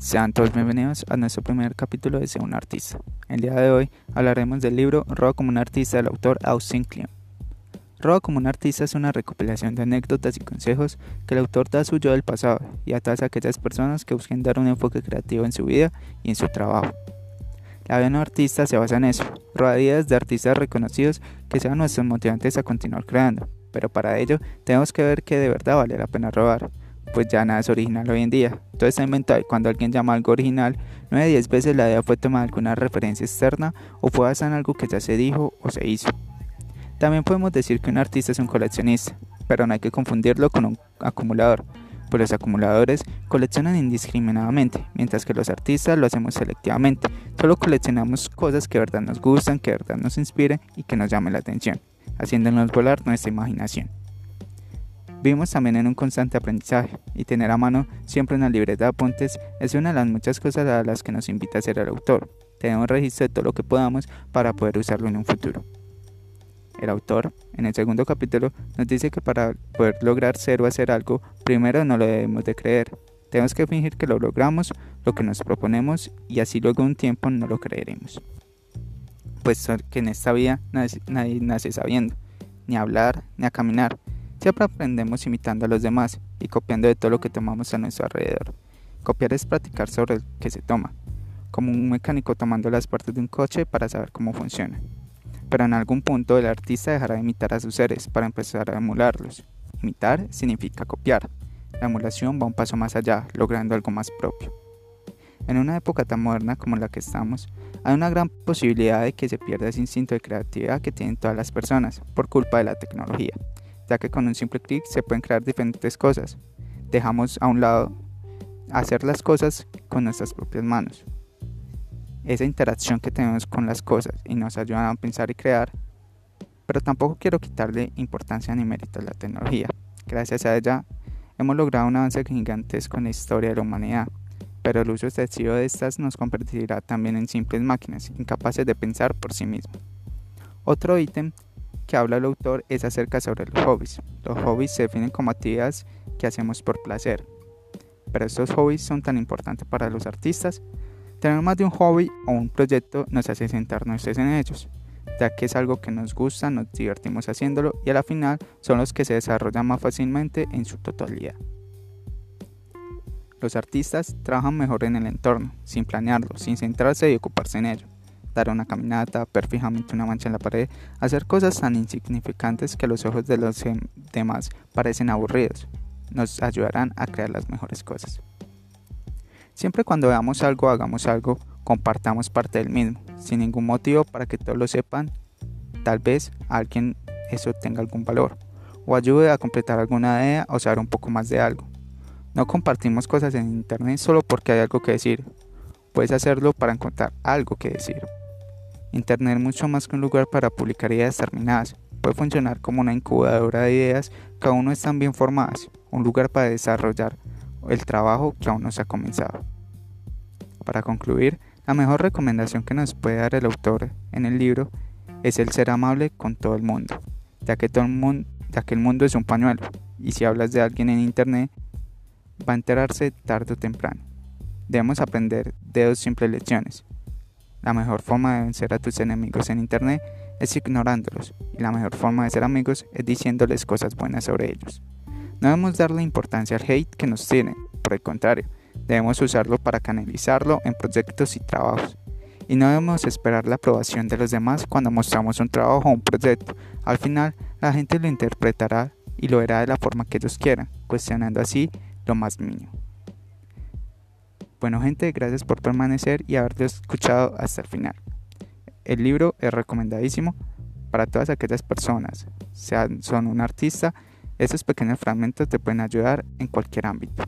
Sean todos bienvenidos a nuestro primer capítulo de Ser un artista. El día de hoy hablaremos del libro Robo como un artista del autor Austin Kleon. Robo como un artista es una recopilación de anécdotas y consejos que el autor da a su yo del pasado y a todas aquellas personas que busquen dar un enfoque creativo en su vida y en su trabajo. La vida de un artista se basa en eso, rodeadas de artistas reconocidos que sean nuestros motivantes a continuar creando, pero para ello tenemos que ver que de verdad vale la pena robar pues ya nada es original hoy en día. Todo está inventado y cuando alguien llama algo original, 9 de 10 veces la idea fue tomada alguna referencia externa o fue basada en algo que ya se dijo o se hizo. También podemos decir que un artista es un coleccionista, pero no hay que confundirlo con un acumulador, pues los acumuladores coleccionan indiscriminadamente, mientras que los artistas lo hacemos selectivamente. Solo coleccionamos cosas que de verdad nos gustan, que de verdad nos inspiren y que nos llamen la atención, haciéndonos volar nuestra imaginación. Vivimos también en un constante aprendizaje y tener a mano siempre una libreta de apuntes es una de las muchas cosas a las que nos invita a ser el autor. Tenemos registro de todo lo que podamos para poder usarlo en un futuro. El autor, en el segundo capítulo, nos dice que para poder lograr ser o hacer algo, primero no lo debemos de creer. Tenemos que fingir que lo logramos, lo que nos proponemos, y así luego un tiempo no lo creeremos. Pues que en esta vida nadie nace sabiendo, ni hablar, ni a caminar, Siempre aprendemos imitando a los demás y copiando de todo lo que tomamos a nuestro alrededor. Copiar es practicar sobre el que se toma, como un mecánico tomando las partes de un coche para saber cómo funciona. Pero en algún punto el artista dejará de imitar a sus seres para empezar a emularlos. Imitar significa copiar. La emulación va un paso más allá, logrando algo más propio. En una época tan moderna como la que estamos, hay una gran posibilidad de que se pierda ese instinto de creatividad que tienen todas las personas por culpa de la tecnología ya que con un simple clic se pueden crear diferentes cosas. Dejamos a un lado hacer las cosas con nuestras propias manos. Esa interacción que tenemos con las cosas y nos ayuda a pensar y crear, pero tampoco quiero quitarle importancia ni mérito a la tecnología. Gracias a ella hemos logrado un avance gigantesco en la historia de la humanidad, pero el uso excesivo de estas nos convertirá también en simples máquinas, incapaces de pensar por sí mismos. Otro ítem que habla el autor es acerca sobre los hobbies. Los hobbies se definen como actividades que hacemos por placer. Pero estos hobbies son tan importantes para los artistas. Tener más de un hobby o un proyecto nos hace sentarnos en ellos, ya que es algo que nos gusta, nos divertimos haciéndolo y a la final son los que se desarrollan más fácilmente en su totalidad. Los artistas trabajan mejor en el entorno, sin planearlo, sin centrarse y ocuparse en ello dar una caminata, ver fijamente una mancha en la pared, hacer cosas tan insignificantes que a los ojos de los demás parecen aburridos, nos ayudarán a crear las mejores cosas. Siempre cuando veamos algo, hagamos algo, compartamos parte del mismo, sin ningún motivo para que todos lo sepan, tal vez alguien eso tenga algún valor, o ayude a completar alguna idea o saber un poco más de algo. No compartimos cosas en internet solo porque hay algo que decir, puedes hacerlo para encontrar algo que decir. Internet mucho más que un lugar para publicar ideas terminadas. Puede funcionar como una incubadora de ideas que aún no están bien formadas, un lugar para desarrollar el trabajo que aún no se ha comenzado. Para concluir, la mejor recomendación que nos puede dar el autor en el libro es el ser amable con todo el mundo, ya que, todo el mundo, ya que el mundo es un pañuelo y si hablas de alguien en internet va a enterarse tarde o temprano. Debemos aprender de dos simples lecciones. La mejor forma de vencer a tus enemigos en Internet es ignorándolos y la mejor forma de ser amigos es diciéndoles cosas buenas sobre ellos. No debemos darle importancia al hate que nos tiene, por el contrario, debemos usarlo para canalizarlo en proyectos y trabajos. Y no debemos esperar la aprobación de los demás cuando mostramos un trabajo o un proyecto. Al final, la gente lo interpretará y lo verá de la forma que ellos quieran, cuestionando así lo más mínimo. Bueno gente, gracias por permanecer y haberte escuchado hasta el final. El libro es recomendadísimo para todas aquellas personas, sean son un artista, esos pequeños fragmentos te pueden ayudar en cualquier ámbito.